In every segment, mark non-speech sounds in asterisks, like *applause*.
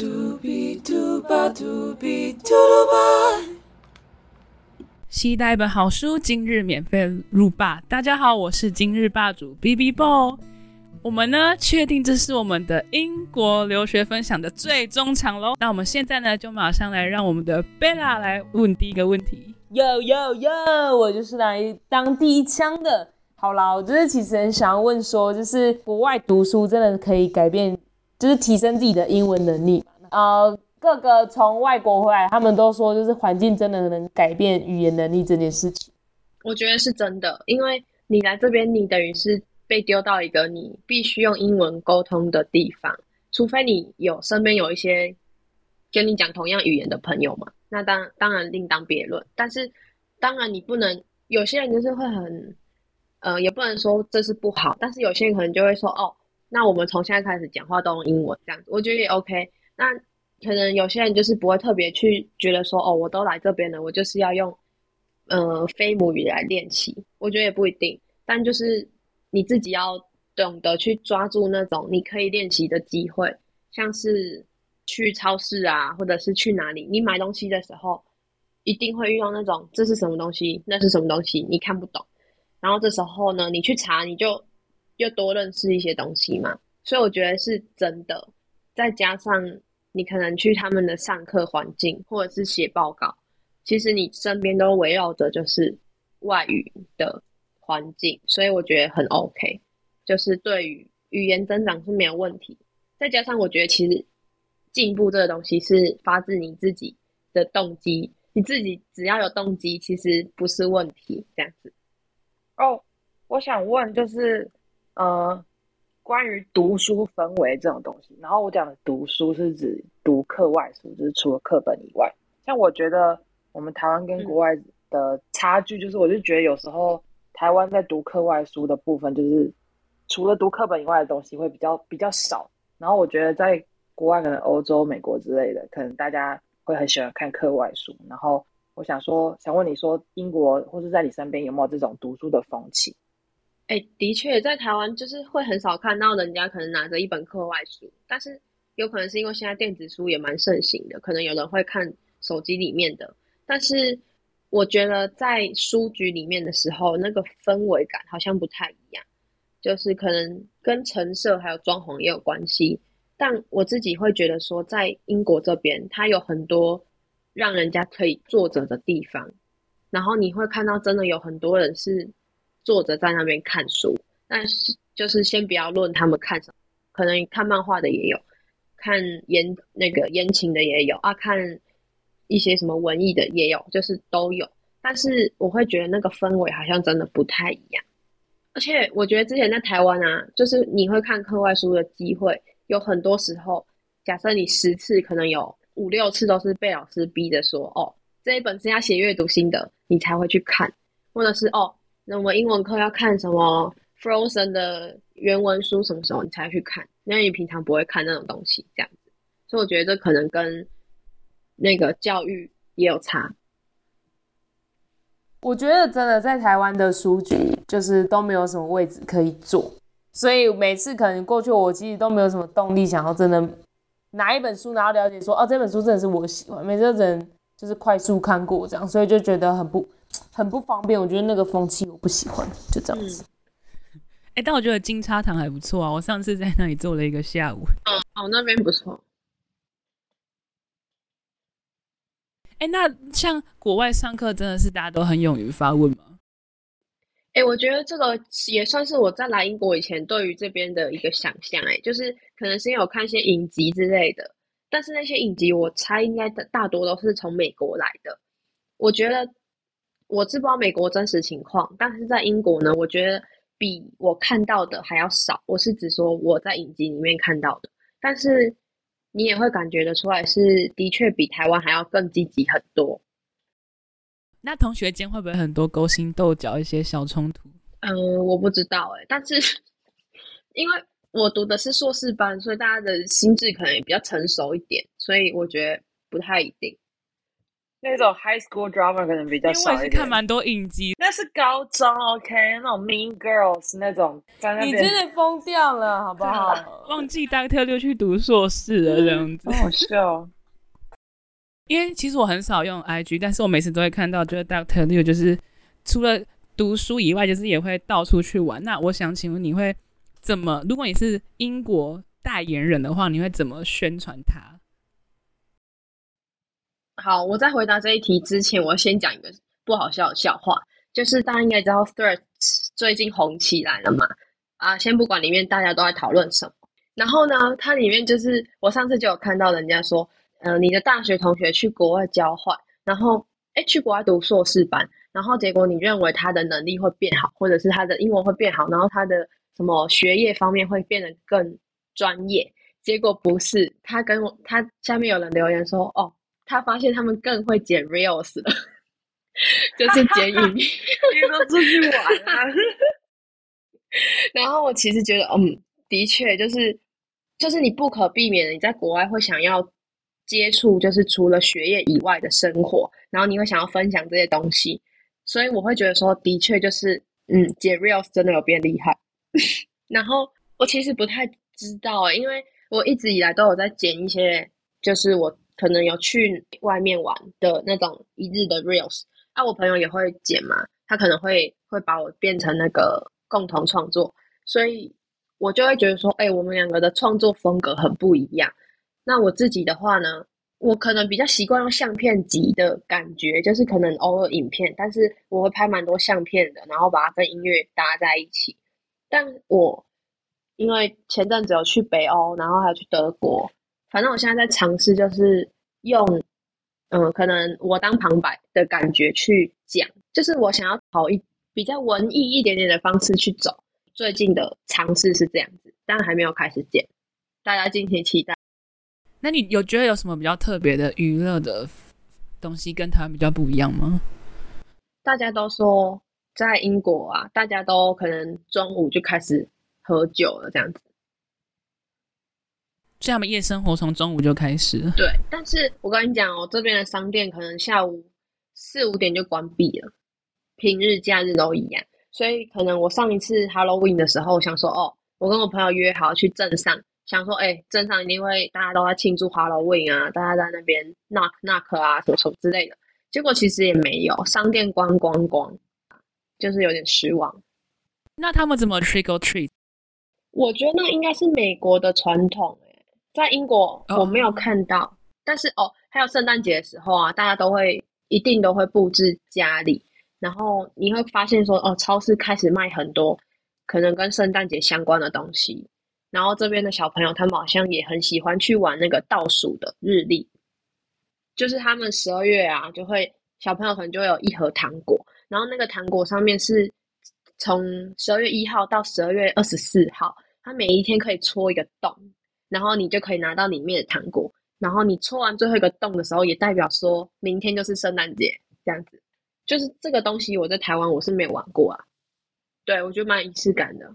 嘟嘟吧嘟嘟吧。期待一本好书，今日免费入霸。大家好，我是今日霸主 B B Bo。我们呢，确定这是我们的英国留学分享的最终场喽。那我们现在呢，就马上来让我们的贝拉来问第一个问题。Yo yo yo，我就是来当第一枪的。好啦，我就是其实很想要问说，就是国外读书真的可以改变，就是提升自己的英文能力嘛？呃，各个从外国回来，他们都说就是环境真的能改变语言能力这件事情。我觉得是真的，因为你来这边，你等于是被丢到一个你必须用英文沟通的地方，除非你有身边有一些跟你讲同样语言的朋友嘛，那当当然另当别论。但是当然你不能，有些人就是会很。呃，也不能说这是不好，但是有些人可能就会说，哦，那我们从现在开始讲话都用英文这样子，我觉得也 OK。那可能有些人就是不会特别去觉得说，哦，我都来这边了，我就是要用呃非母语来练习，我觉得也不一定。但就是你自己要懂得去抓住那种你可以练习的机会，像是去超市啊，或者是去哪里，你买东西的时候一定会遇到那种这是什么东西，那是什么东西，你看不懂。然后这时候呢，你去查，你就又多认识一些东西嘛。所以我觉得是真的。再加上你可能去他们的上课环境，或者是写报告，其实你身边都围绕着就是外语的环境，所以我觉得很 OK。就是对于语言增长是没有问题。再加上我觉得其实进步这个东西是发自你自己的动机，你自己只要有动机，其实不是问题。这样子。哦，我想问就是，呃，关于读书氛围这种东西。然后我讲的读书是指读课外书，就是除了课本以外。像我觉得我们台湾跟国外的差距，就是我就觉得有时候台湾在读课外书的部分，就是除了读课本以外的东西会比较比较少。然后我觉得在国外，可能欧洲、美国之类的，可能大家会很喜欢看课外书。然后。我想说，想问你说，英国或是在你身边有没有这种读书的风气？哎，的确，在台湾就是会很少看到人家可能拿着一本课外书，但是有可能是因为现在电子书也蛮盛行的，可能有人会看手机里面的。但是我觉得在书局里面的时候，那个氛围感好像不太一样，就是可能跟陈设还有装潢也有关系。但我自己会觉得说，在英国这边，它有很多。让人家可以坐着的地方，然后你会看到真的有很多人是坐着在那边看书。但是就是先不要论他们看什么，可能看漫画的也有，看言那个言情的也有啊，看一些什么文艺的也有，就是都有。但是我会觉得那个氛围好像真的不太一样。而且我觉得之前在台湾啊，就是你会看课外书的机会，有很多时候，假设你十次可能有。五六次都是被老师逼着说，哦，这一本是要写阅读心得，你才会去看，或者是哦，那我们英文课要看什么 Frozen 的原文书，什么时候你才去看？那你平常不会看那种东西，这样子，所以我觉得这可能跟那个教育也有差。我觉得真的在台湾的书局就是都没有什么位置可以坐，所以每次可能过去，我其实都没有什么动力想要真的。拿一本书，然后了解说，哦，这本书真的是我喜欢，每次人就是快速看过这样，所以就觉得很不很不方便。我觉得那个风气我不喜欢，就这样子。哎，但我觉得金叉堂还不错啊，我上次在那里坐了一个下午。嗯，哦，那边不错。哎，那像国外上课，真的是大家都很勇于发问吗？哎，我觉得这个也算是我在来英国以前对于这边的一个想象。哎，就是可能是因为我看一些影集之类的，但是那些影集我猜应该的大多都是从美国来的。我觉得我知不知道美国真实情况，但是在英国呢，我觉得比我看到的还要少。我是指说我在影集里面看到的，但是你也会感觉得出来，是的确比台湾还要更积极很多。那同学间会不会很多勾心斗角、一些小冲突？嗯，我不知道哎，但是因为我读的是硕士班，所以大家的心智可能也比较成熟一点，所以我觉得不太一定。那种 high school drama 可能比较因为我也是。看蛮多影集，那是高中，OK，那种 Mean Girls 那种在那你边，真的疯掉了，好不好？*laughs* 忘记 Doctor 六去读硕士了这样子。好好笑。*laughs* 因为其实我很少用 IG，但是我每次都会看到，就是 Doctor 六就是除了读书以外，就是也会到处去玩。那我想请问，你会怎么？如果你是英国代言人的话，你会怎么宣传他？好，我在回答这一题之前，我先讲一个不好笑的笑话，就是大家应该知道 Threads 最近红起来了嘛？啊，先不管里面大家都在讨论什么，然后呢，它里面就是我上次就有看到人家说，呃，你的大学同学去国外交换，然后哎去国外读硕士班，然后结果你认为他的能力会变好，或者是他的英文会变好，然后他的什么学业方面会变得更专业，结果不是，他跟我他下面有人留言说，哦。他发现他们更会剪 reels 了，就是剪影片。*laughs* 你都出去玩啊？*laughs* 然后我其实觉得，嗯，的确就是，就是你不可避免的，你在国外会想要接触，就是除了学业以外的生活，然后你会想要分享这些东西，所以我会觉得说，的确就是，嗯，剪 reels 真的有变厉害。*laughs* 然后我其实不太知道欸，因为我一直以来都有在剪一些，就是我。可能有去外面玩的那种一日的 reels，啊，我朋友也会剪嘛，他可能会会把我变成那个共同创作，所以我就会觉得说，哎、我们两个的创作风格很不一样。那我自己的话呢，我可能比较习惯用相片集的感觉，就是可能偶尔影片，但是我会拍蛮多相片的，然后把它跟音乐搭在一起。但我因为前阵子有去北欧，然后还有去德国。反正我现在在尝试，就是用，嗯，可能我当旁白的感觉去讲，就是我想要跑一比较文艺一点点的方式去走。最近的尝试是这样子，但还没有开始剪，大家敬请期待。那你有觉得有什么比较特别的娱乐的东西跟台湾比较不一样吗？大家都说在英国啊，大家都可能中午就开始喝酒了，这样子。所以他们夜生活从中午就开始了。对，但是我跟你讲哦，这边的商店可能下午四五点就关闭了，平日假日都一样。所以可能我上一次 Halloween 的时候，我想说哦，我跟我朋友约好去镇上，想说哎，镇上一定会大家都在庆祝 Halloween 啊，大家在那边 knock knock 啊，什么什么之类的。结果其实也没有，商店关光光，就是有点失望。那他们怎么 trick or treat？我觉得那应该是美国的传统、欸，在英国我没有看到。Oh. 但是哦，还有圣诞节的时候啊，大家都会一定都会布置家里，然后你会发现说，哦，超市开始卖很多可能跟圣诞节相关的东西。然后这边的小朋友他们好像也很喜欢去玩那个倒数的日历，就是他们十二月啊，就会小朋友可能就会有一盒糖果，然后那个糖果上面是从十二月一号到十二月二十四号，它每一天可以戳一个洞，然后你就可以拿到里面的糖果。然后你戳完最后一个洞的时候，也代表说明天就是圣诞节，这样子。就是这个东西，我在台湾我是没有玩过啊。对，我觉得蛮仪式感的。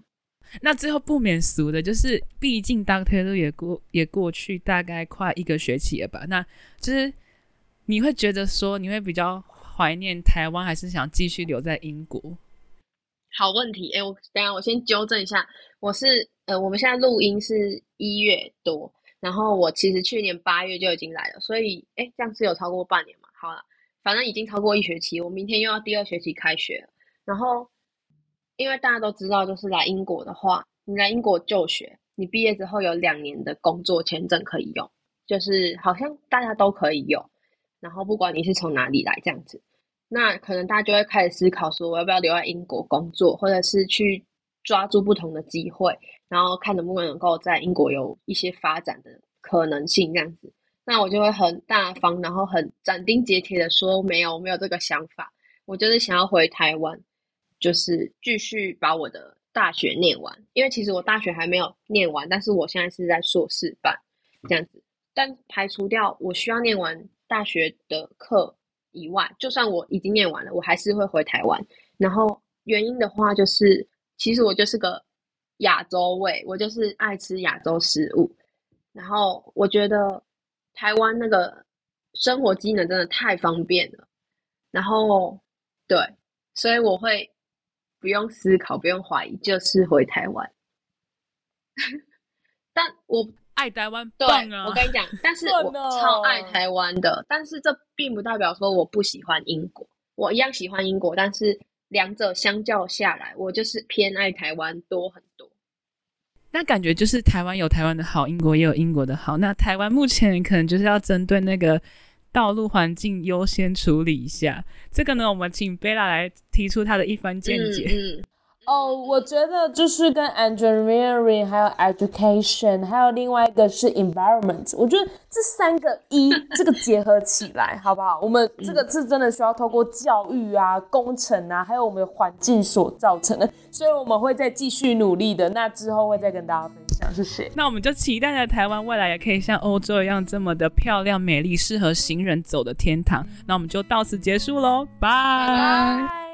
那最后不免俗的，就是毕竟当天都也过也过去大概快一个学期了吧？那就是你会觉得说，你会比较怀念台湾，还是想继续留在英国？好问题，哎，我等下我先纠正一下，我是呃，我们现在录音是一月多，然后我其实去年八月就已经来了，所以哎，这样是有超过半年嘛？好了，反正已经超过一学期，我明天又要第二学期开学了。然后因为大家都知道，就是来英国的话，你来英国就学，你毕业之后有两年的工作签证可以用，就是好像大家都可以用，然后不管你是从哪里来这样子。那可能大家就会开始思考说，我要不要留在英国工作，或者是去抓住不同的机会，然后看能不能够在英国有一些发展的可能性这样子。那我就会很大方，然后很斩钉截铁的说，没有，我没有这个想法。我就是想要回台湾，就是继续把我的大学念完。因为其实我大学还没有念完，但是我现在是在硕士班这样子。但排除掉我需要念完大学的课。以外，就算我已经念完了，我还是会回台湾。然后原因的话，就是其实我就是个亚洲胃，我就是爱吃亚洲食物。然后我觉得台湾那个生活机能真的太方便了。然后，对，所以我会不用思考，不用怀疑，就是回台湾。*laughs* 但我爱台湾对啊！我跟你讲，但是 *laughs* 我超爱台湾的，但是这并不代表说我不喜欢英国，我一样喜欢英国，但是两者相较下来，我就是偏爱台湾多很多。那感觉就是台湾有台湾的好，英国也有英国的好。那台湾目前可能就是要针对那个道路环境优先处理一下。这个呢，我们请贝拉来提出他的一番见解。嗯嗯，哦，我觉得就是跟 engineering 还有 education，还有另外一个是 environment，我觉得这三个一 *laughs* 这个结合起来，好不好？我们这个是真的需要透过教育啊、工程啊，还有我们的环境所造成的，所以我们会再继续努力的。那之后会再跟大家分享，谢谢。那我们就期待着台湾未来也可以像欧洲一样这么的漂亮、美丽，适合行人走的天堂。那我们就到此结束喽，拜。拜。